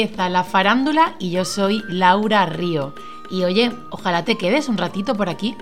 empieza la farándula y yo soy Laura Río. Y oye, ojalá te quedes un ratito por aquí.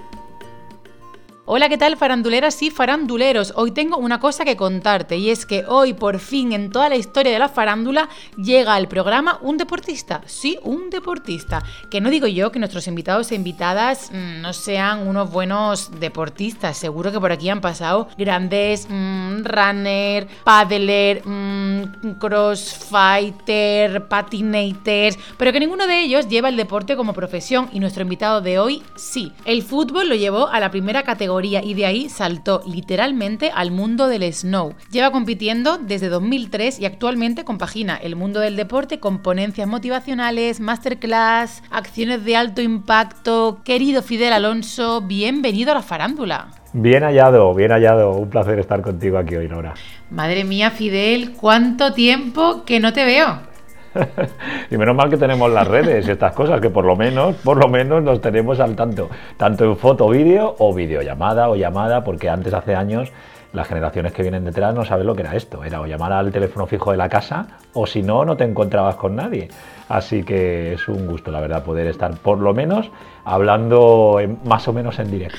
Hola, ¿qué tal faranduleras y faranduleros? Hoy tengo una cosa que contarte y es que hoy por fin en toda la historia de la farándula llega al programa un deportista, sí, un deportista, que no digo yo que nuestros invitados e invitadas mmm, no sean unos buenos deportistas, seguro que por aquí han pasado grandes mmm, runner, paddler, mmm, crossfighter, patinators, pero que ninguno de ellos lleva el deporte como profesión y nuestro invitado de hoy sí. El fútbol lo llevó a la primera categoría y de ahí saltó literalmente al mundo del snow. Lleva compitiendo desde 2003 y actualmente compagina el mundo del deporte con ponencias motivacionales, masterclass, acciones de alto impacto. Querido Fidel Alonso, bienvenido a la farándula. Bien hallado, bien hallado. Un placer estar contigo aquí hoy, Nora. Madre mía, Fidel, ¿cuánto tiempo que no te veo? y menos mal que tenemos las redes y estas cosas, que por lo menos, por lo menos nos tenemos al tanto, tanto en foto, vídeo o videollamada o llamada, porque antes, hace años, las generaciones que vienen detrás no saben lo que era esto. Era o llamar al teléfono fijo de la casa o si no, no te encontrabas con nadie. Así que es un gusto, la verdad, poder estar por lo menos hablando en, más o menos en directo.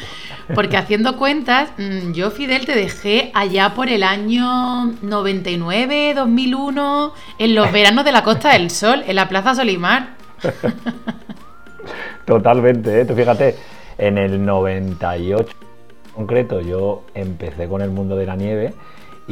Porque haciendo cuentas, yo Fidel te dejé allá por el año 99, 2001, en los veranos de la Costa del Sol, en la Plaza Solimar. Totalmente, ¿eh? Tú fíjate, en el 98 concreto yo empecé con el mundo de la nieve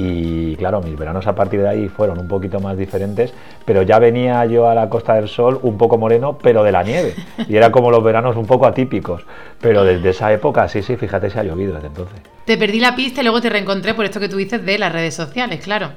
y claro, mis veranos a partir de ahí fueron un poquito más diferentes, pero ya venía yo a la Costa del Sol un poco moreno, pero de la nieve. Y era como los veranos un poco atípicos. Pero desde esa época, sí, sí, fíjate, se ha llovido desde entonces. Te perdí la pista y luego te reencontré por esto que tú dices de las redes sociales, claro.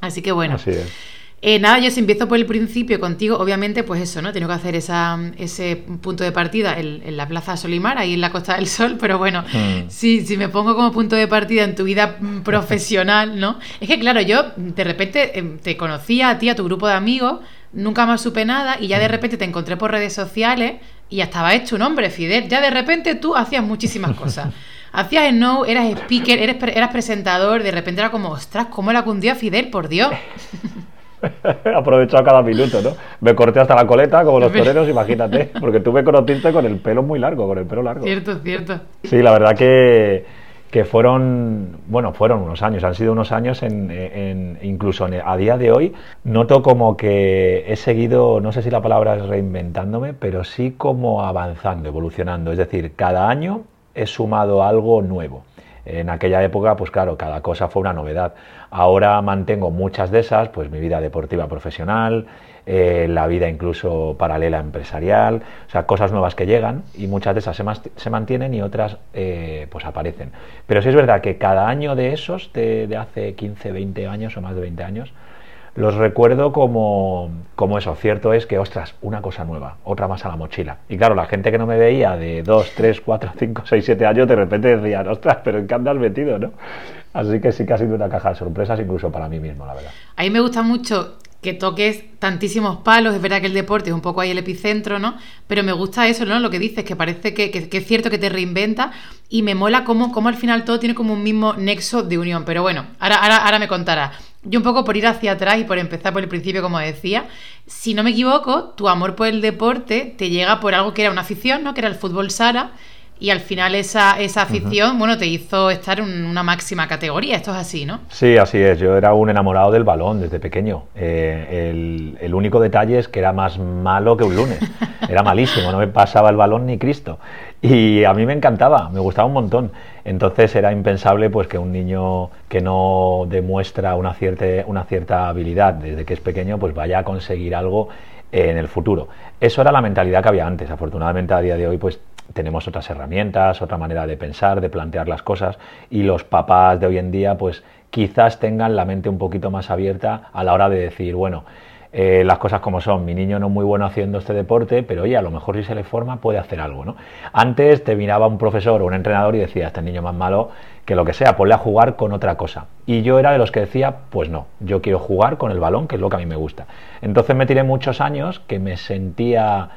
Así que bueno. Así es. Eh, nada, yo si empiezo por el principio contigo, obviamente, pues eso, ¿no? Tengo que hacer esa, ese punto de partida en, en, la Plaza Solimar, ahí en la Costa del Sol, pero bueno, mm. si, si, me pongo como punto de partida en tu vida profesional, ¿no? Es que claro, yo de repente te conocía a ti, a tu grupo de amigos, nunca más supe nada y ya de repente te encontré por redes sociales y ya estaba hecho un hombre, Fidel. Ya de repente tú hacías muchísimas cosas. Hacías no, eras speaker, eres, eras presentador, de repente era como, ostras, ¿cómo la cundió a Fidel? Por Dios. Aprovechado cada minuto, ¿no? Me corté hasta la coleta, como los toreros, imagínate, porque tú me conociste con el pelo muy largo, con el pelo largo. Cierto, cierto. Sí, la verdad que, que fueron, bueno, fueron unos años, han sido unos años, en, en, incluso a día de hoy, noto como que he seguido, no sé si la palabra es reinventándome, pero sí como avanzando, evolucionando. Es decir, cada año he sumado algo nuevo. En aquella época, pues claro, cada cosa fue una novedad. Ahora mantengo muchas de esas, pues mi vida deportiva profesional, eh, la vida incluso paralela empresarial, o sea, cosas nuevas que llegan y muchas de esas se, se mantienen y otras eh, pues aparecen. Pero sí es verdad que cada año de esos, de, de hace 15, 20 años o más de 20 años, los recuerdo como, como eso. Cierto es que, ostras, una cosa nueva, otra más a la mochila. Y claro, la gente que no me veía de 2, 3, 4, 5, 6, 7 años, de repente decían, ostras, pero ¿en qué andas metido, no? Así que sí que ha sido una caja de sorpresas, incluso para mí mismo, la verdad. A mí me gusta mucho que toques tantísimos palos, es verdad que el deporte es un poco ahí el epicentro, ¿no? Pero me gusta eso, ¿no? Lo que dices, que parece que, que, es cierto que te reinventa y me mola cómo, cómo, al final todo tiene como un mismo nexo de unión. Pero bueno, ahora, ahora, ahora me contarás. Yo un poco por ir hacia atrás y por empezar por el principio, como decía, si no me equivoco, tu amor por el deporte te llega por algo que era una afición, ¿no? Que era el fútbol Sara. Y al final esa, esa afición, uh -huh. bueno, te hizo estar en una máxima categoría. Esto es así, ¿no? Sí, así es. Yo era un enamorado del balón desde pequeño. Eh, el, el, único detalle es que era más malo que un lunes. Era malísimo, no me pasaba el balón ni Cristo. Y a mí me encantaba, me gustaba un montón. Entonces era impensable pues que un niño que no demuestra una cierta, una cierta habilidad desde que es pequeño pues vaya a conseguir algo en el futuro. Eso era la mentalidad que había antes. Afortunadamente a día de hoy pues tenemos otras herramientas, otra manera de pensar, de plantear las cosas y los papás de hoy en día pues quizás tengan la mente un poquito más abierta a la hora de decir, bueno, eh, las cosas como son, mi niño no es muy bueno haciendo este deporte, pero oye, a lo mejor si se le forma puede hacer algo, ¿no? Antes te miraba un profesor o un entrenador y decía, este niño más malo que lo que sea, ponle a jugar con otra cosa. Y yo era de los que decía, pues no, yo quiero jugar con el balón, que es lo que a mí me gusta. Entonces me tiré muchos años que me sentía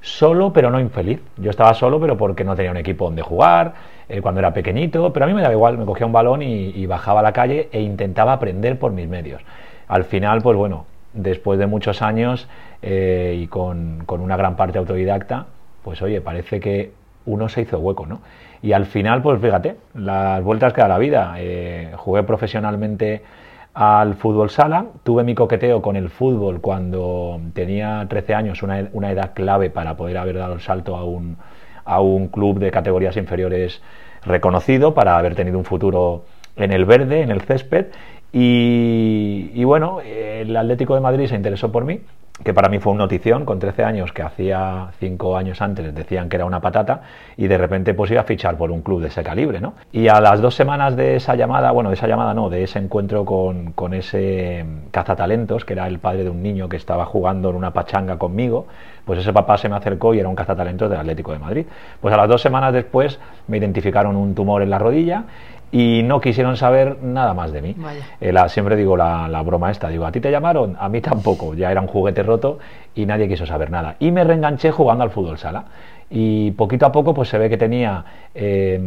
solo pero no infeliz. Yo estaba solo pero porque no tenía un equipo donde jugar, eh, cuando era pequeñito, pero a mí me daba igual, me cogía un balón y, bajaba a la calle e intentaba aprender por mis medios. Al final, pues bueno, después de muchos años y con, con una gran parte autodidacta, pues oye, parece que uno se hizo hueco, ¿no? Y al final, pues fíjate, las vueltas que da la vida. Eh, jugué profesionalmente al fútbol sala, tuve mi coqueteo con el fútbol cuando tenía 13 años, una, edad clave para poder haber dado el salto a un, a un club de categorías inferiores reconocido, para haber tenido un futuro en el verde, en el césped. Y, y bueno, el Atlético de Madrid se interesó por mí que para mí fue una notición con 13 años, que hacía 5 años antes decían que era una patata, y de repente pues iba a fichar por un club de ese calibre, ¿no? Y a las dos semanas de esa llamada, bueno, de esa llamada no, de ese encuentro con, con ese cazatalentos, que era el padre de un niño que estaba jugando en una pachanga conmigo, pues ese papá se me acercó y era un cazatalentos del Atlético de Madrid. Pues a las dos semanas después me identificaron un tumor en la rodilla y no quisieron saber nada más de mí. Eh, siempre digo la, la, broma esta, digo, ¿a ti te llamaron? A mí tampoco, ya era un juguete roto y nadie quiso saber nada. Y me reenganché jugando al fútbol sala. Y poquito a poco pues se ve que tenía... Eh,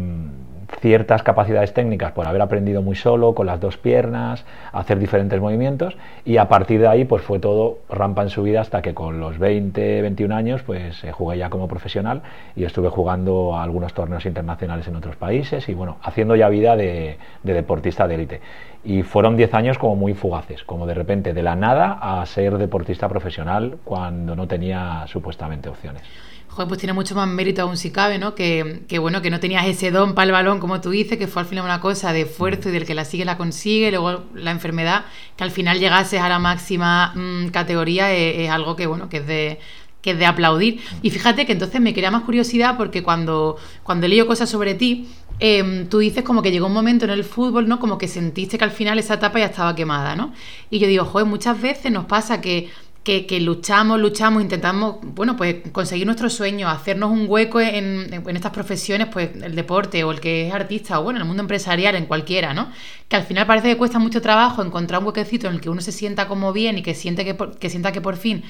ciertas capacidades técnicas por haber aprendido muy solo, con las dos piernas, hacer diferentes movimientos y a partir de ahí pues fue todo rampa en su vida hasta que con los 20, 21 años pues eh, jugué ya como profesional y estuve jugando a algunos torneos internacionales en otros países y bueno, haciendo ya vida de, de deportista de élite. Y fueron 10 años como muy fugaces, como de repente de la nada a ser deportista profesional cuando no tenía supuestamente opciones joder, pues tiene mucho más mérito aún si cabe, ¿no? Que, bueno, que no tenías ese don para el balón, como tú dices, que fue al final una cosa de esfuerzo y del que la sigue la consigue, luego la enfermedad, que al final llegases a la máxima mm, categoría es, algo que, bueno, que es de que es de aplaudir. Y fíjate que entonces me crea más curiosidad porque cuando, cuando leído cosas sobre ti, em, tú dices como que llegó un momento en el fútbol, ¿no? Como que sentiste que al final esa etapa ya estaba quemada, ¿no? Y yo digo, joder, muchas veces nos pasa que que, luchamos, luchamos, intentamos, bueno, pues conseguir nuestros sueños, hacernos un hueco en, estas profesiones, pues el deporte o el que es artista o bueno, en el mundo empresarial, en cualquiera, ¿no? Que al final parece que cuesta mucho trabajo encontrar un huequecito en el que uno se sienta como bien y que, siente que, que sienta que por fin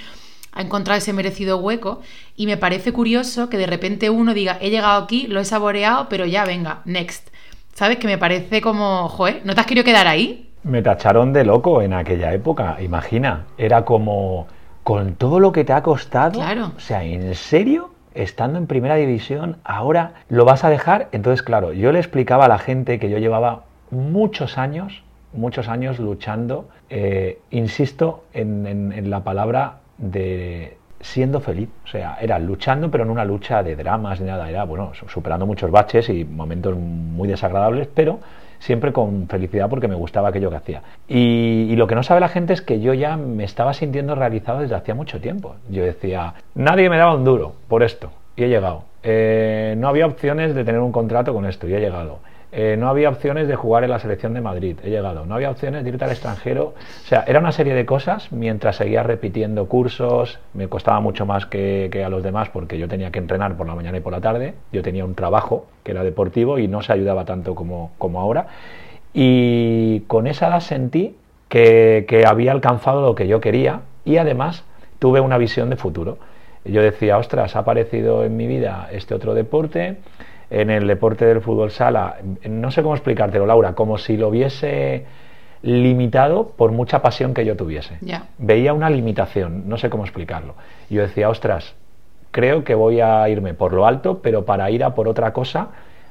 ha encontrado ese merecido hueco y me parece curioso que de repente uno diga, he llegado aquí, lo he saboreado, pero ya venga, next. ¿Sabes? Que me parece como, joder, ¿no te has querido quedar ahí? Me tacharon de loco en aquella época, imagina. Era como, con todo lo que te ha costado, claro. o sea, ¿en serio? Estando en primera división, ahora lo vas a dejar. Entonces, claro, yo le explicaba a la gente que yo llevaba muchos años, muchos años luchando, eh, insisto en, en la palabra de siendo feliz. O sea, era luchando, pero no una lucha de dramas ni nada. Era, bueno, superando muchos baches y momentos muy desagradables, pero siempre con felicidad porque me gustaba aquello que hacía. Y, lo que no sabe la gente es que yo ya me estaba sintiendo realizado desde hacía mucho tiempo. Yo decía, nadie me daba un duro por esto y he llegado. Eh, no había opciones de tener un contrato con esto y he llegado. Eh, no había opciones de jugar en la selección de Madrid, he llegado, no había opciones de irte al extranjero, o sea, era una serie de cosas mientras seguía repitiendo cursos, me costaba mucho más que, a los demás porque yo tenía que entrenar por la mañana y por la tarde, yo tenía un trabajo que era deportivo y no se ayudaba tanto como, como ahora, y con esa edad sentí que, que había alcanzado lo que yo quería y además tuve una visión de futuro. Yo decía, ostras, ha aparecido en mi vida este otro deporte, en el deporte del fútbol sala, no sé cómo explicártelo, Laura, como si lo hubiese limitado por mucha pasión que yo tuviese. Veía una limitación, no sé cómo explicarlo. Yo decía, ostras, creo que voy a irme por lo alto, pero para ir a por otra cosa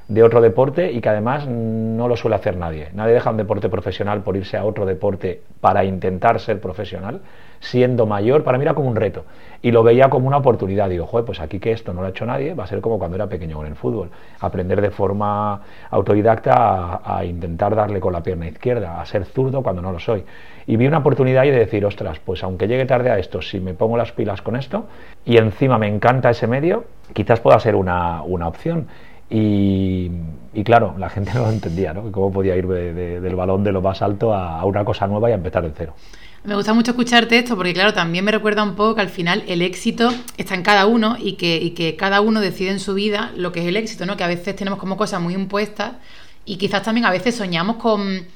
de otro deporte y que además no lo suele hacer nadie. Nadie deja un deporte profesional por irse a otro deporte para intentar ser profesional, siendo mayor, para mí era como un reto. Y lo veía como una oportunidad. Digo, joder, pues aquí que esto no lo ha hecho nadie, va a ser como cuando era pequeño con el fútbol. Aprender de forma autodidacta a, intentar darle con la pierna izquierda, a ser zurdo cuando no lo soy. Y vi una oportunidad y de decir, ostras, pues aunque llegue tarde a esto, si me pongo las pilas con esto y encima me encanta ese medio, quizás pueda ser una, una opción. Y, claro, la gente no lo entendía, ¿no? ¿Cómo podía ir del balón de lo más alto a, una cosa nueva y a empezar de cero? Me gusta mucho escucharte esto porque, claro, también me recuerda un poco que al final el éxito está en cada uno y que, y que cada uno decide en su vida lo que es el éxito, ¿no? Que a veces tenemos como cosas muy impuestas y quizás también a veces soñamos con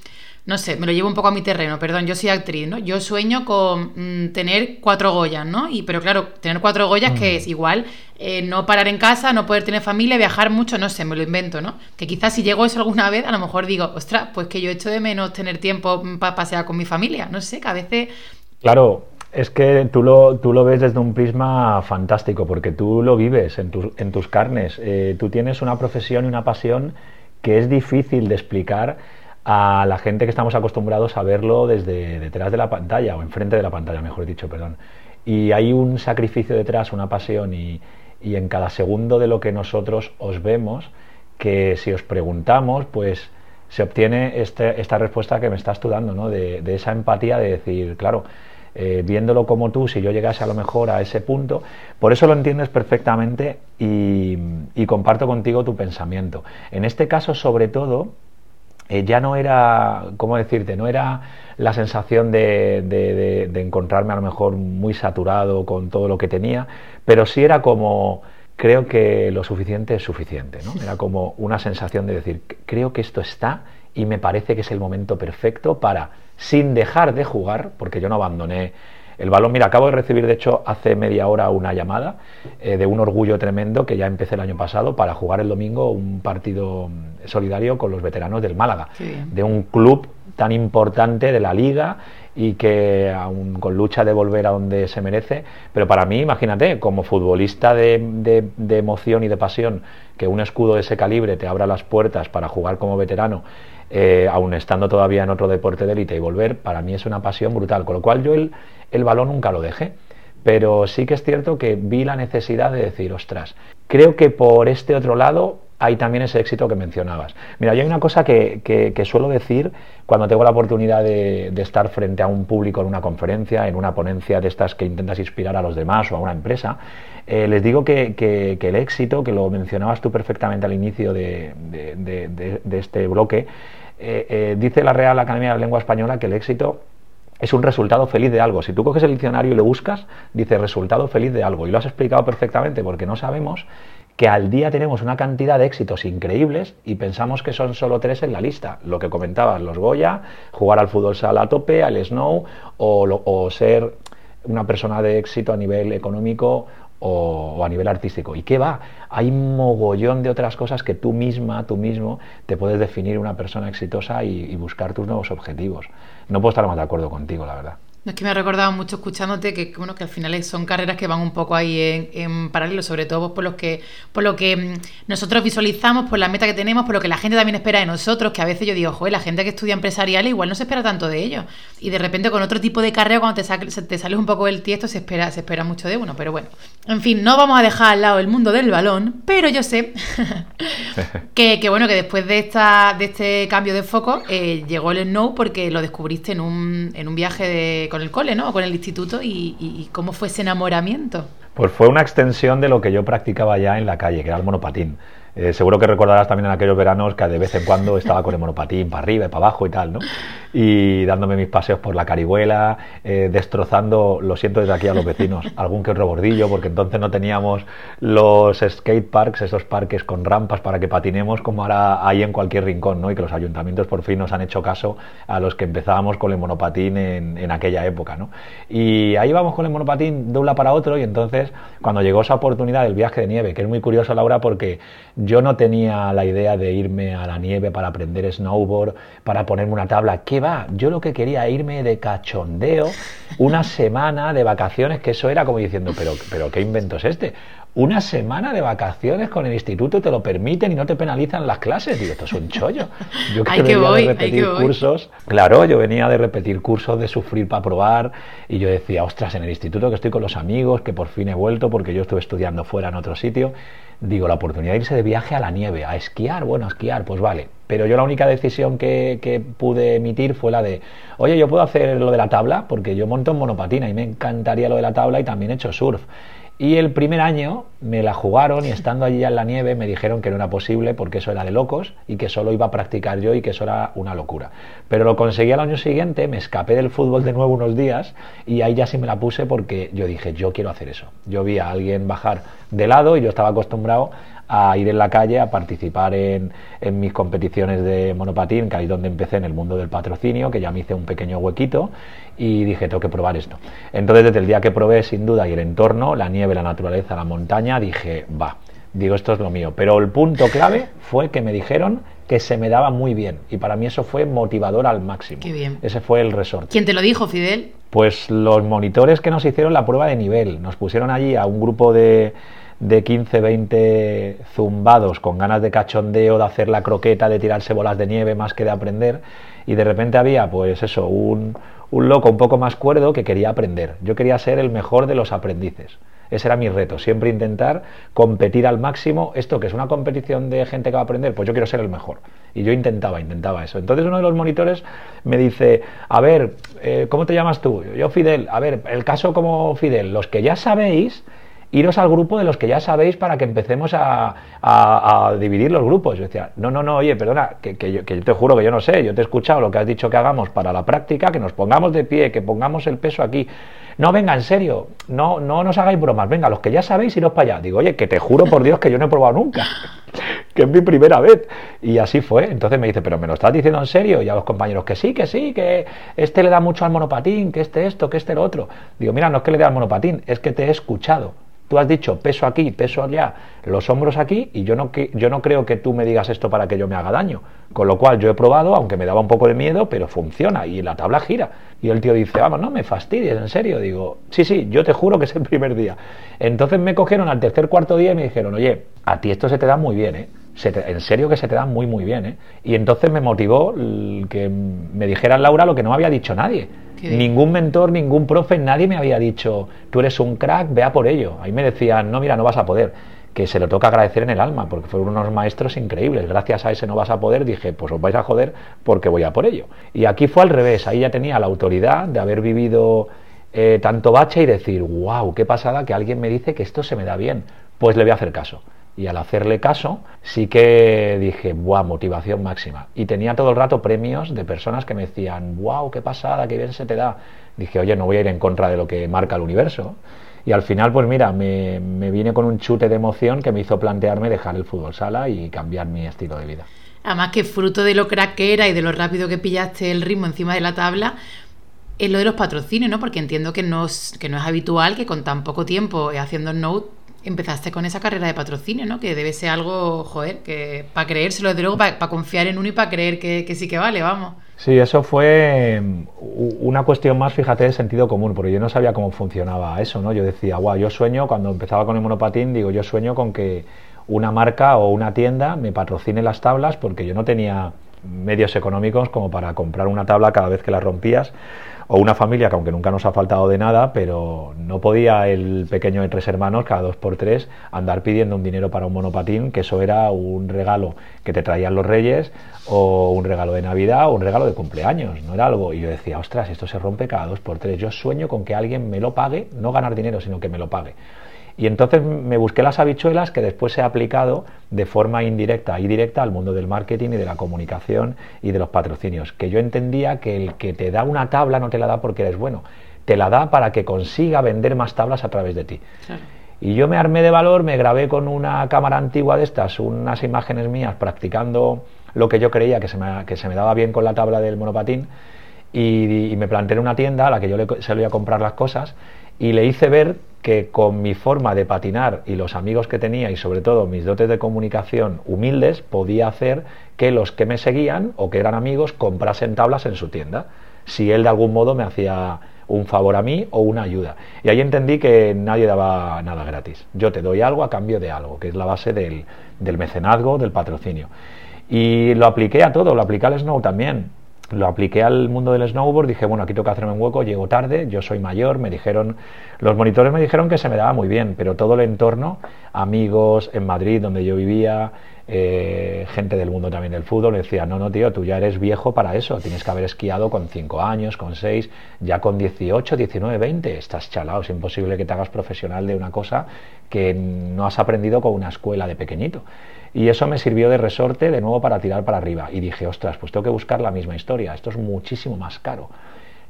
no sé, me lo llevo un poco a mi terreno, perdón, yo soy actriz, ¿no? Yo sueño con mm, tener cuatro Goyas, ¿no? Y, pero claro, tener cuatro Goyas que mm. es igual, eh, no parar en casa, no poder tener familia, viajar mucho, no sé, me lo invento, ¿no? Que quizás si llego eso alguna vez, a lo mejor digo, ostras, pues que yo echo de menos tener tiempo para pasear con mi familia, no sé, que a veces Claro, Es que tú lo, tú lo ves desde un prisma fantástico, porque tú lo vives en, en tus carnes. Eh, tú tienes una profesión y una pasión que es difícil de explicar a la gente que estamos acostumbrados a verlo desde detrás de la pantalla, o enfrente de la pantalla, mejor dicho, perdón. Y hay un sacrificio detrás, una pasión, y, y en cada segundo de lo que nosotros os vemos, que si os preguntamos, pues se obtiene este, esta respuesta que me estás tú dando, ¿no? de, esa empatía de decir, claro, eh, viéndolo como tú, si yo llegase a lo mejor a ese punto, por eso lo entiendes perfectamente y, comparto contigo tu pensamiento. En este caso, sobre todo, eh, ya no era, ¿cómo decirte? No era la sensación de, de, encontrarme a lo mejor muy saturado con todo lo que tenía, pero sí era como creo que lo suficiente es suficiente. ¿no? Era como una sensación de decir, creo que esto está y me parece que es el momento perfecto para, sin dejar de jugar, porque yo no abandoné el balón. Mira, acabo de recibir, de hecho, hace media hora una llamada eh, de un orgullo tremendo que ya empecé el año pasado para jugar el domingo un partido solidario con los veteranos del Málaga, de un club tan importante de la liga y que aún con lucha de volver a donde se merece, pero para mí, imagínate, como futbolista de, de, emoción y de pasión, que un escudo de ese calibre te abra las puertas para jugar como veterano, eh, aún estando todavía en otro deporte de élite y volver, para mí es una pasión brutal, con lo cual yo el, el balón nunca lo dejé. Pero sí que es cierto que vi la necesidad de decir, ostras, creo que por este otro lado hay también ese éxito que mencionabas. Mira, yo hay una cosa que, suelo decir cuando tengo la oportunidad de, estar frente a un público en una conferencia, en una ponencia de estas que intentas inspirar a los demás o a una empresa, eh, les digo que, el éxito, que lo mencionabas tú perfectamente al inicio de, este bloque, eh, eh, dice la Real Academia de la Lengua Española que el éxito es un resultado feliz de algo. Si tú coges el diccionario y lo buscas, dice resultado feliz de algo. Y lo has explicado perfectamente porque no sabemos que al día tenemos una cantidad de éxitos increíbles y pensamos que son solo tres en la lista. Lo que comentabas, los Goya, jugar al fútbol sala a tope, al Snow o, ser una persona de éxito a nivel económico o, a nivel artístico. ¿Y qué va? Hay mogollón de otras cosas que tú misma, tú mismo, te puedes definir una persona exitosa y, y buscar tus nuevos objetivos. No puedo estar más de acuerdo contigo, la verdad. Es que me ha recordado mucho escuchándote que, bueno, que al final son carreras que van un poco ahí en, paralelo, sobre todo por, los que, por lo que mm, nosotros visualizamos, por la meta que tenemos, por lo que la gente también espera de nosotros, que a veces yo digo, joder, la gente que estudia empresarial igual no se espera tanto de ellos. Y de repente con otro tipo de carrera, cuando te, te sales un poco del tiesto, se espera, se espera mucho de uno. Pero bueno, en fin, no vamos a dejar al lado el mundo del balón, pero yo sé que, que, bueno, que después de, esta, de este cambio de foco eh, llegó el no porque lo descubriste en un, en un viaje de con el cole, ¿no? con el instituto y, cómo fue ese enamoramiento. Pues fue una extensión de lo que yo practicaba ya en la calle, que era el monopatín. Eh, seguro que recordarás también en aquellos veranos que de vez en cuando estaba con el monopatín para arriba y para abajo y tal, ¿no? Y dándome mis paseos por la carihuela, eh, destrozando, lo siento desde aquí a los vecinos, algún que otro bordillo, porque entonces no teníamos los skate parks, esos parques con rampas para que patinemos como ahora hay en cualquier rincón, ¿no? Y que los ayuntamientos por fin nos han hecho caso a los que empezábamos con el monopatín en, en aquella época, ¿no? Y ahí vamos con el monopatín de un para otro y entonces cuando llegó esa oportunidad del viaje de nieve, que es muy curioso, Laura, porque yo no tenía la idea de irme a la nieve para aprender snowboard, para ponerme una tabla. ¿Qué va? Yo lo que quería irme de cachondeo una semana de vacaciones, que eso era como diciendo, pero, pero ¿qué invento es este? Una semana de vacaciones con el instituto te lo permiten y no te penalizan las clases. Digo, esto es un chollo. Yo que venía de repetir cursos, claro, yo venía de repetir cursos, de sufrir para probar, y yo decía, ostras, en el instituto que estoy con los amigos, que por fin he vuelto porque yo estuve estudiando fuera en otro sitio, digo, la oportunidad de irse de viaje a la nieve, a esquiar, bueno, a esquiar, pues vale. Pero yo la única decisión que, que, pude emitir fue la de, oye, yo puedo hacer lo de la tabla, porque yo monto en monopatina y me encantaría lo de la tabla y también he hecho surf. Y el primer año me la jugaron y estando allí en la nieve me dijeron que no era posible porque eso era de locos y que solo iba a practicar yo y que eso era una locura. Pero lo conseguí al año siguiente, me escapé del fútbol de nuevo unos días y ahí ya sí me la puse porque yo dije, yo quiero hacer eso. Yo vi a alguien bajar de lado y yo estaba acostumbrado a ir en la calle a participar en, en, mis competiciones de monopatín, que ahí es donde empecé en el mundo del patrocinio, que ya me hice un pequeño huequito y dije, tengo que probar esto. Entonces, desde el día que probé, sin duda, y el entorno, la nieve, la naturaleza, la montaña, dije, va, digo, esto es lo mío. Pero el punto clave fue que me dijeron que se me daba muy bien y para mí eso fue motivador al máximo. Qué bien. Ese fue el resorte. ¿Quién te lo dijo, Fidel? Pues los monitores que nos hicieron la prueba de nivel, nos pusieron allí a un grupo de, de 15, 20 zumbados con ganas de cachondeo, de hacer la croqueta, de tirarse bolas de nieve más que de aprender, y de repente había, pues eso, un, un loco un poco más cuerdo que quería aprender. Yo quería ser el mejor de los aprendices. Ese era mi reto, siempre intentar competir al máximo. Esto que es una competición de gente que va a aprender, pues yo quiero ser el mejor. Y yo intentaba, intentaba eso. Entonces uno de los monitores me dice, a ver, eh, ¿cómo te llamas tú? Yo Fidel, a ver, el caso como Fidel, los que ya sabéis, iros al grupo de los que ya sabéis para que empecemos a, dividir los grupos. Yo decía, no, no, no, oye, perdona, que, yo, que, yo, te juro que yo no sé, yo te he escuchado lo que has dicho que hagamos para la práctica, que nos pongamos de pie, que pongamos el peso aquí. No, venga, en serio, no, no nos hagáis bromas, venga, los que ya sabéis, iros para allá. Digo, oye, que te juro por Dios que yo no he probado nunca, que es mi primera vez. Y así fue. Entonces me dice, pero ¿me lo estás diciendo en serio? Y a los compañeros, que sí, que sí, que este le da mucho al monopatín, que este esto, que este lo otro. Digo, mira, no es que le dé al monopatín, es que te he escuchado. Tú has dicho peso aquí, peso allá, los hombros aquí, y yo no, yo no creo que tú me digas esto para que yo me haga daño. Con lo cual yo he probado, aunque me daba un poco de miedo, pero funciona y la tabla gira. Y el tío dice, vamos, no me fastidies, en serio. Digo, sí, sí, yo te juro que es el primer día. Entonces me cogieron al tercer, cuarto día y me dijeron, oye, a ti esto se te da muy bien, ¿eh? En serio que se te da muy, muy bien, ¿eh? Y entonces me motivó que me dijera Laura lo que no me había dicho nadie Ningún mentor, ningún profe, nadie me había dicho, tú eres un crack, vea por ello. Ahí me decían, no, mira, no vas a poder. Que se lo toca agradecer en el alma, porque fueron unos maestros increíbles. Gracias a ese no vas a poder, dije, pues os vais a joder porque voy a por ello. Y aquí fue al revés, ahí ya tenía la autoridad de haber vivido eh, tanto bache y decir, wow, qué pasada que alguien me dice que esto se me da bien. Pues le voy a hacer caso. Y al hacerle caso, sí que dije, ¡buah! Motivación máxima. Y tenía todo el rato premios de personas que me decían, ¡wow! ¡Qué pasada! ¡Qué bien se te da! Dije, oye, no voy a ir en contra de lo que marca el universo. Y al final, pues mira, me, me vine con un chute de emoción que me hizo plantearme dejar el fútbol sala y cambiar mi estilo de vida. Además que fruto de lo crack que era y de lo rápido que pillaste el ritmo encima de la tabla, es lo de los patrocinios, ¿no? Porque entiendo que no es, que no es habitual que con tan poco tiempo haciendo Note empezaste con esa carrera de patrocinio, ¿no? Que debe ser algo, joder, que para creérselo, desde luego, para, confiar en uno y para creer que, sí que vale, vamos. Sí, eso fue mm, una cuestión más, fíjate, de sentido común, porque yo no sabía cómo funcionaba eso, ¿no? Yo decía, guau, yo sueño, cuando empezaba con el monopatín, digo, yo sueño con que una marca o una tienda me patrocine las tablas, porque yo no tenía medios económicos como para comprar una tabla cada vez que la rompías o una familia que aunque nunca nos ha faltado de nada, pero no podía el pequeño de tres hermanos cada dos por tres andar pidiendo un dinero para un monopatín, que eso era un regalo que te traían los reyes o un regalo de Navidad o un regalo de cumpleaños, no era algo. Y yo decía, ostras, esto se rompe cada dos por tres. Yo sueño con que alguien me lo pague, no ganar dinero, sino que me lo pague. Y entonces me busqué las habichuelas que después he aplicado de forma indirecta y directa al mundo del marketing y de la comunicación y de los patrocinios. Que yo entendía que el que te da una tabla no te la da porque eres bueno, te la da para que consiga vender más tablas a través de ti. Y yo me armé de valor, me grabé con una cámara antigua de estas, unas imágenes mías practicando lo que yo creía que se me, que se me daba bien con la tabla del monopatín y, me planteé en una tienda a la que yo le solía comprar las cosas y le hice ver que con mi forma de patinar y los amigos que tenía y sobre todo mis dotes de comunicación humildes podía hacer que los que me seguían o que eran amigos comprasen tablas en su tienda, si él de algún modo me hacía un favor a mí o una ayuda. Y ahí entendí que nadie daba nada gratis. Yo te doy algo a cambio de algo, que es la base del, del mecenazgo, del patrocinio. Y lo apliqué a todo, lo apliqué al Snow también lo apliqué al mundo del snowboard, dije, bueno, aquí tengo que hacerme un hueco, llego tarde, yo soy mayor, me dijeron, los monitores me dijeron que se me daba muy bien, pero todo el entorno, amigos en Madrid, donde yo vivía, eh, gente del mundo también del fútbol, decía, no, no, tío, tú ya eres viejo para eso, tienes que haber esquiado con 5 años, con 6, ya con 18, 19, 20, estás chalado, es imposible que te hagas profesional de una cosa que no has aprendido con una escuela de pequeñito. Y eso me sirvió de resorte de nuevo para tirar para arriba. Y dije, ostras, pues tengo que buscar la misma historia. Esto es muchísimo más caro.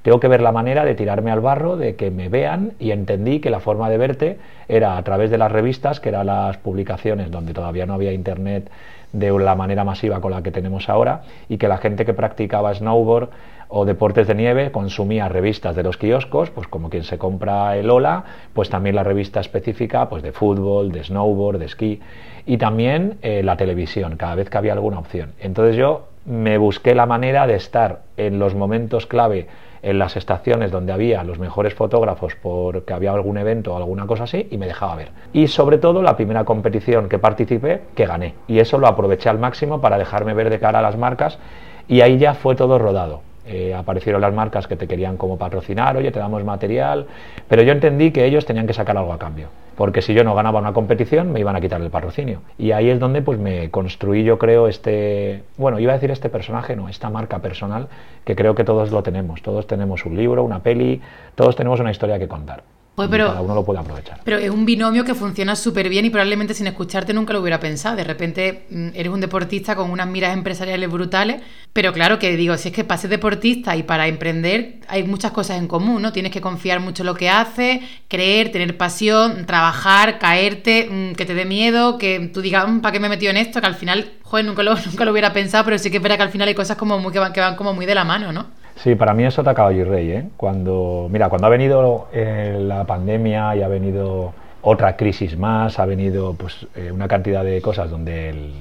Tengo que ver la manera de tirarme al barro, de que me vean y entendí que la forma de verte era a través de las revistas, que eran las publicaciones donde todavía no había internet de la manera masiva con la que tenemos ahora y que la gente que practicaba snowboard o deportes de nieve consumía revistas de los kioscos, pues como quien se compra el Ola, pues también la revista específica pues de fútbol, de snowboard, de esquí y también eh, la televisión, cada vez que había alguna opción. Entonces yo me busqué la manera de estar en los momentos clave en las estaciones donde había los mejores fotógrafos porque había algún evento o alguna cosa así y me dejaba ver. Y sobre todo la primera competición que participé, que gané. Y eso lo aproveché al máximo para dejarme ver de cara a las marcas y ahí ya fue todo rodado. Eh, aparecieron las marcas que te querían como patrocinar, oye, te damos material, pero yo entendí que ellos tenían que sacar algo a cambio, porque si yo no ganaba una competición me iban a quitar el patrocinio. Y ahí es donde pues me construí yo creo este, bueno, iba a decir este personaje, no, esta marca personal, que creo que todos lo tenemos, todos tenemos un libro, una peli, todos tenemos una historia que contar pero, cada uno lo puede aprovechar. Pero es un binomio que funciona súper bien y probablemente sin escucharte nunca lo hubiera pensado. De repente mm, eres un deportista con unas miras empresariales brutales, pero claro que digo, si es que para ser deportista y para emprender hay muchas cosas en común, ¿no? Tienes que confiar mucho en lo que haces, creer, tener pasión, trabajar, caerte, mm, que te dé miedo, que tú digas, mm, ¿para qué me he metido en esto? Que al final, joder, nunca lo, nunca lo hubiera pensado, pero sí que es verdad que al final hay cosas como muy, que, van, que van como muy de la mano, ¿no? Sí, para mí eso te caballo y rey. ¿eh? Cuando, mira, cuando ha venido eh, la pandemia y ha venido otra crisis más, ha venido pues, eh, una cantidad de cosas donde el,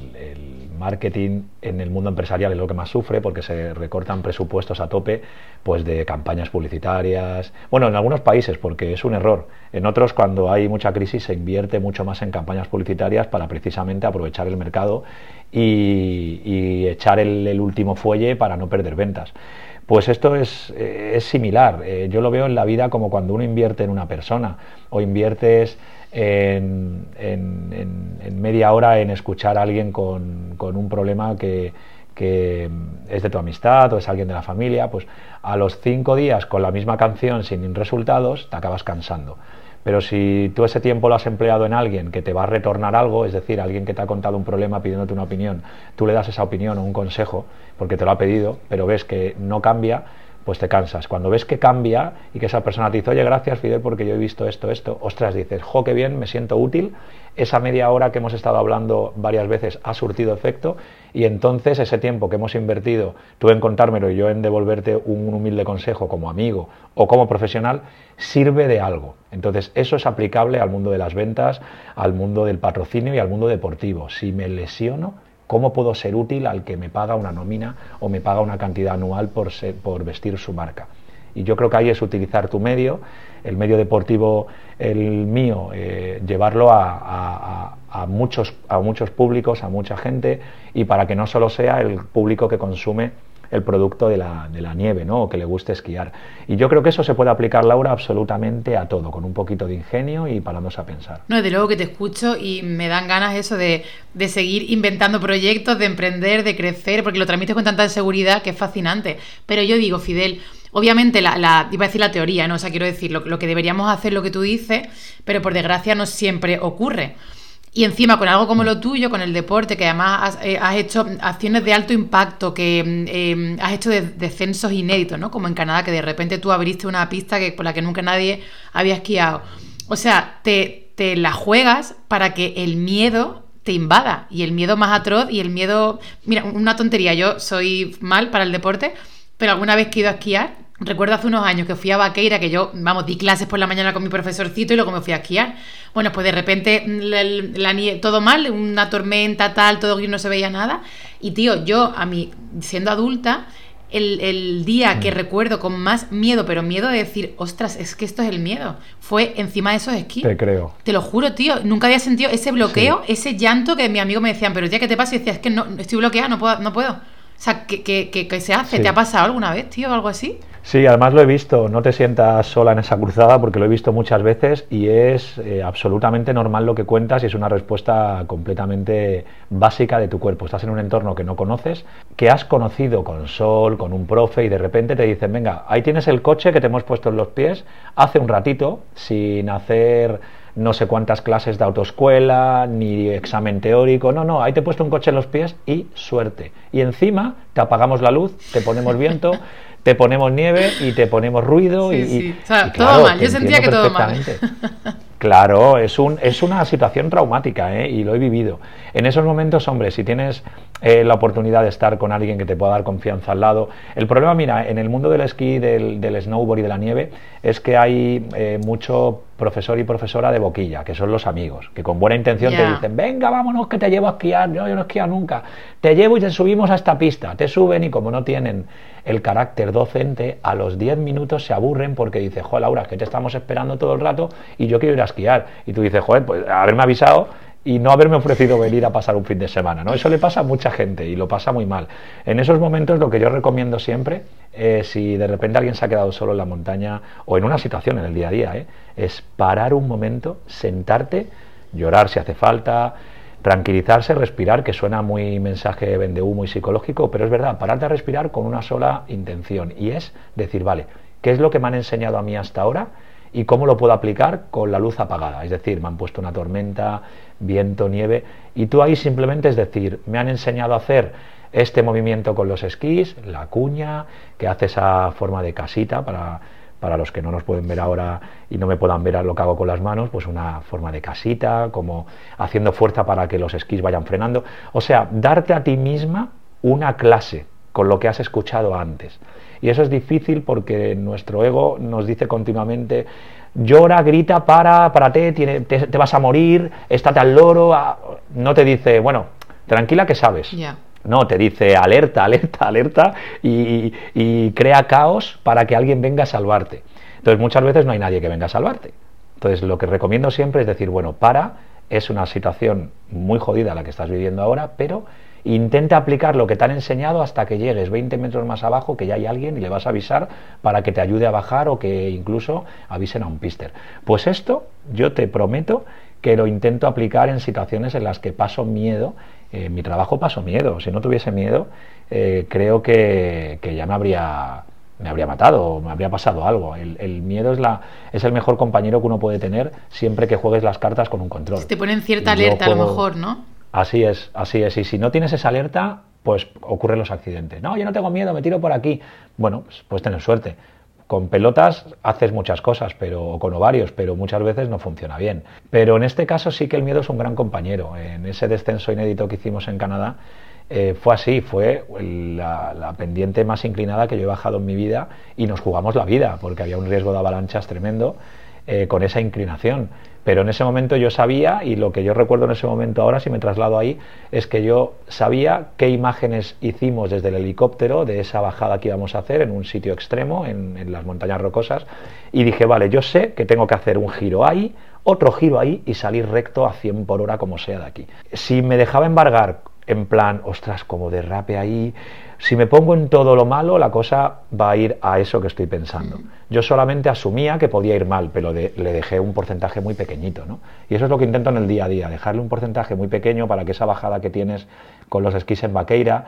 marketing en el mundo empresarial es lo que más sufre porque se recortan presupuestos a tope pues de campañas publicitarias. Bueno, en algunos países porque es un error. En otros cuando hay mucha crisis se invierte mucho más en campañas publicitarias para precisamente aprovechar el mercado y, echar el último fuelle para no perder ventas. Pues esto es, eh, similar. Eh, yo lo veo en la vida como cuando uno invierte en una persona o inviertes en, media hora en escuchar a alguien con, un problema que, es de tu amistad o es alguien de la familia, pues a los cinco días con la misma canción sin resultados te acabas cansando. Pero si tú ese tiempo lo has empleado en alguien que te va a retornar algo, es decir, alguien que te ha contado un problema pidiéndote una opinión, tú le das esa opinión o un consejo porque te lo ha pedido, pero ves que no cambia, pues te cansas. Cuando ves que cambia y que esa persona te dice, oye, gracias Fidel porque yo he visto esto, esto, ostras, dices, jo, qué bien, me siento útil, esa media hora que hemos estado hablando varias veces ha surtido efecto y entonces ese tiempo que hemos invertido, tú en contármelo y yo en devolverte un humilde consejo como amigo o como profesional, sirve de algo. Entonces eso es aplicable al mundo de las ventas, al mundo del patrocinio y al mundo deportivo. Si me lesiono, ¿Cómo puedo ser útil al que me paga una nómina o me paga una cantidad anual por, por vestir su marca? Y yo creo que ahí es utilizar tu medio, el medio deportivo, el mío, eh, llevarlo a, muchos, a muchos públicos, a mucha gente, y para que no solo sea el público que consume el producto de la, de la, nieve, ¿no? O que le guste esquiar. Y yo creo que eso se puede aplicar, Laura, absolutamente a todo, con un poquito de ingenio y parándose a pensar. No, desde luego que te escucho y me dan ganas eso de, de seguir inventando proyectos, de emprender, de crecer, porque lo transmites con tanta seguridad que es fascinante. Pero yo digo, Fidel, Obviamente, la, la, iba a decir la teoría, ¿no? O sea, quiero decir, lo, lo, que deberíamos hacer, lo que tú dices, pero por desgracia no siempre ocurre. Y encima con algo como lo tuyo, con el deporte, que además has, eh, hecho acciones de alto impacto, que em, has hecho descensos inéditos, ¿no? Como en Canadá, que de repente tú abriste una pista que, por la que nunca nadie había esquiado. O sea, te, te la juegas para que el miedo te invada. Y el miedo más atroz y el miedo... Mira, una tontería, yo soy mal para el deporte, pero alguna vez que he ido a esquiar, Recuerdo hace unos años que fui a Vaqueira, que yo, vamos, di clases por la mañana con mi profesorcito y luego me fui a esquiar. Bueno, pues de repente la, todo mal, una tormenta, tal, todo que no se veía nada. Y tío, yo, a mí, siendo adulta, el, día que mm. recuerdo con más miedo, pero miedo de decir, ostras, es que esto es el miedo, fue encima de esos esquís. Te creo. Te lo juro, tío, nunca había sentido ese bloqueo, ese llanto que mi amigo me decían, pero ya, ¿qué te pasa? Y decía, es que no, estoy bloqueada, no puedo. No puedo. O sea, ¿qué, qué, se hace? ¿Te ha pasado alguna vez, tío, o algo así? Sí, además lo he visto, no te sientas sola en esa cruzada porque lo he visto muchas veces y es eh, absolutamente normal lo que cuentas y es una respuesta completamente básica de tu cuerpo. Estás en un entorno que no conoces, que has conocido con sol, con un profe y de repente te dicen, venga, ahí tienes el coche que te hemos puesto en los pies hace un ratito sin hacer no sé cuántas clases de autoescuela, ni examen teórico, no, no, ahí te he puesto un coche en los pies y suerte. Y encima te apagamos la luz, te ponemos viento, te ponemos nieve y te ponemos ruido y, todo mal. Yo sentía que todo mal. Claro, es, un, es una situación traumática ¿eh? y lo he vivido. En esos momentos, hombre, si tienes eh, la oportunidad de estar con alguien que te pueda dar confianza al lado. El problema, mira, en el mundo del esquí, del, del snowboard y de la nieve, es que hay eh, mucho profesor y profesora de boquilla, que son los amigos, que con buena intención te dicen, venga, vámonos que te llevo a esquiar, yo, yo no esquío nunca, te llevo y te subimos a esta pista, te suben y como no tienen el carácter docente, a los 10 minutos se aburren porque dice, joder, Laura, que te estamos esperando todo el rato y yo quiero ir a esquiar. Y tú dices, joder, pues haberme avisado y no haberme ofrecido venir a pasar un fin de semana. ¿no? Eso le pasa a mucha gente y lo pasa muy mal. En esos momentos lo que yo recomiendo siempre, es si de repente alguien se ha quedado solo en la montaña o en una situación en el día a día, ¿eh? es parar un momento, sentarte, llorar si hace falta, tranquilizarse, respirar, que suena muy mensaje vende humo y psicológico, pero es verdad, pararte a respirar con una sola intención y es decir, vale, ¿qué es lo que me han enseñado a mí hasta ahora? y cómo lo puedo aplicar con la luz apagada. Es decir, me han puesto una tormenta, viento, nieve, y tú ahí simplemente es decir, me han enseñado a hacer este movimiento con los esquís, la cuña, que hace esa forma de casita para, para los que no nos pueden ver ahora y no me puedan ver a lo que hago con las manos, pues una forma de casita, como haciendo fuerza para que los esquís vayan frenando. O sea, darte a ti misma una clase con lo que has escuchado antes. Y eso es difícil porque nuestro ego nos dice continuamente, llora, grita, para, párate, te, te, vas a morir, estate al loro. No te dice, bueno, tranquila que sabes. No, te dice alerta, alerta, alerta y, y, crea caos para que alguien venga a salvarte. Entonces muchas veces no hay nadie que venga a salvarte. Entonces lo que recomiendo siempre es decir, bueno, para, es una situación muy jodida la que estás viviendo ahora, pero Intenta aplicar lo que te han enseñado hasta que llegues 20 metros más abajo, que ya hay alguien y le vas a avisar para que te ayude a bajar o que incluso avisen a un pister. Pues esto yo te prometo que lo intento aplicar en situaciones en las que paso miedo. En mi trabajo paso miedo. Si no tuviese miedo, eh, creo que, ya me habría me habría matado o me habría pasado algo. El, miedo es, la, es el mejor compañero que uno puede tener siempre que juegues las cartas con un control. te ponen cierta alerta a lo mejor, ¿no? Así es, así es. Y si no tienes esa alerta, pues ocurren los accidentes. No, yo no tengo miedo, me tiro por aquí. Bueno, pues tener suerte. Con pelotas haces muchas cosas, pero o con ovarios, pero muchas veces no funciona bien. Pero en este caso sí que el miedo es un gran compañero. En ese descenso inédito que hicimos en Canadá eh, fue así, fue la, la, pendiente más inclinada que yo he bajado en mi vida y nos jugamos la vida porque había un riesgo de avalanchas tremendo eh, con esa inclinación. Pero en ese momento yo sabía, y lo que yo recuerdo en ese momento ahora, si me traslado ahí, es que yo sabía qué imágenes hicimos desde el helicóptero de esa bajada que íbamos a hacer en un sitio extremo, en, las montañas rocosas, y dije, vale, yo sé que tengo que hacer un giro ahí, otro giro ahí y salir recto a 100 por hora como sea de aquí. Si me dejaba embargar en plan, ostras, como derrape ahí, si me pongo en todo lo malo, la cosa va a ir a eso que estoy pensando. Yo solamente asumía que podía ir mal, pero le dejé un porcentaje muy pequeñito, ¿no? Y eso es lo que intento en el día a día, dejarle un porcentaje muy pequeño para que esa bajada que tienes con los esquís en vaqueira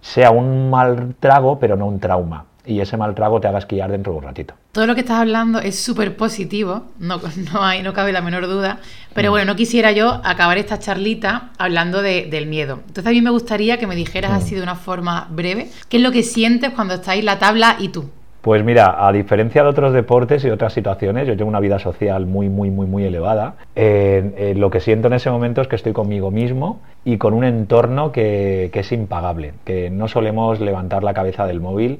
sea un mal trago, pero no un trauma y ese mal trago te haga esquiar dentro de un ratito. Todo lo que estás hablando es súper positivo, no, no, hay, no cabe la menor duda, pero mm. bueno, no quisiera yo acabar esta charlita hablando del miedo. Entonces a mí me gustaría que me dijeras así mm. de una forma breve, ¿qué es lo que sientes cuando estáis la tabla y tú? Pues mira, a diferencia de otros deportes y otras situaciones, yo tengo una vida social muy, muy, muy, muy elevada. lo que siento en ese momento es que estoy conmigo mismo y con un entorno que, que es impagable, que no solemos levantar la cabeza del móvil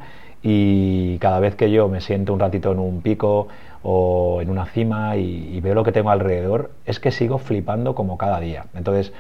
y cada vez que yo me siento un ratito en un pico o en una cima y, veo lo que tengo alrededor, es que sigo flipando como cada día. Entonces,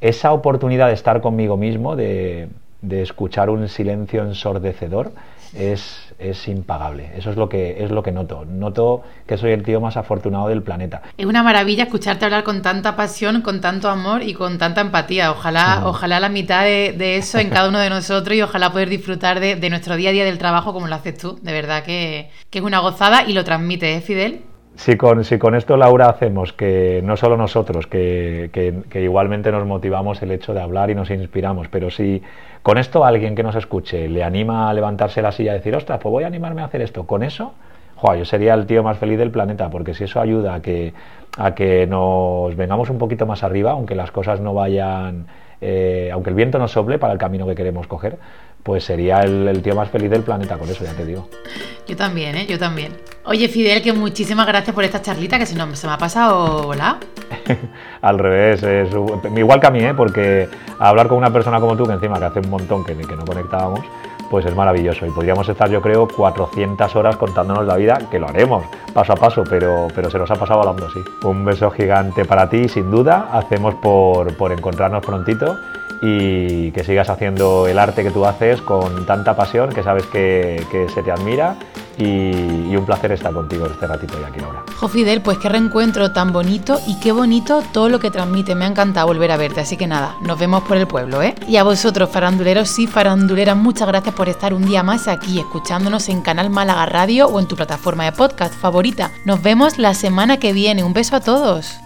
esa oportunidad de estar conmigo mismo, de, de escuchar un silencio ensordecedor, es, es, impagable. Eso es lo que es lo que noto. Noto que soy el tío más afortunado del planeta. Es una maravilla escucharte hablar con tanta pasión, con tanto amor y con tanta empatía. Ojalá, ojalá la mitad de, eso en cada uno de nosotros y ojalá poder disfrutar de, nuestro día a día del trabajo como lo haces tú. De verdad que, es una gozada y lo transmite, ¿eh, Fidel? Si con, si con esto, Laura, hacemos que no solo nosotros, que, igualmente nos motivamos el hecho de hablar y nos inspiramos, pero si con esto alguien que nos escuche le anima a levantarse la silla y decir, ostras, pues voy a animarme a hacer esto, con eso, yo sería el tío más feliz del planeta, porque si eso ayuda a que, a que nos vengamos un poquito más arriba, aunque las cosas no vayan eh, aunque el viento nos sople para el camino que queremos coger, pues sería el, tío más feliz del planeta con eso, ya te digo. Yo también, ¿eh? Yo también. Oye, Fidel, que muchísimas gracias por esta charlita, que se, no, se me ha pasado hola. Al revés, es, igual que a mí, ¿eh? Porque hablar con una persona como tú, que encima que hace un montón que, que no conectábamos, pues es maravilloso. Y podríamos estar, yo creo, 400 horas contándonos la vida, que lo haremos paso a paso, pero, pero se nos ha pasado hablando así. Un beso gigante para ti, sin duda. Hacemos por, por encontrarnos prontito y que sigas haciendo el arte que tú haces con tanta pasión, que sabes que, que se te admira y, un placer estar contigo este ratito y aquí ahora. Jo Fidel, pues qué reencuentro tan bonito y qué bonito todo lo que transmite. Me ha encantado volver a verte, así que nada, nos vemos por el pueblo, ¿eh? Y a vosotros, faranduleros y faranduleras, muchas gracias por estar un día más aquí escuchándonos en Canal Málaga Radio o en tu plataforma de podcast favorita. Nos vemos la semana que viene. Un beso a todos.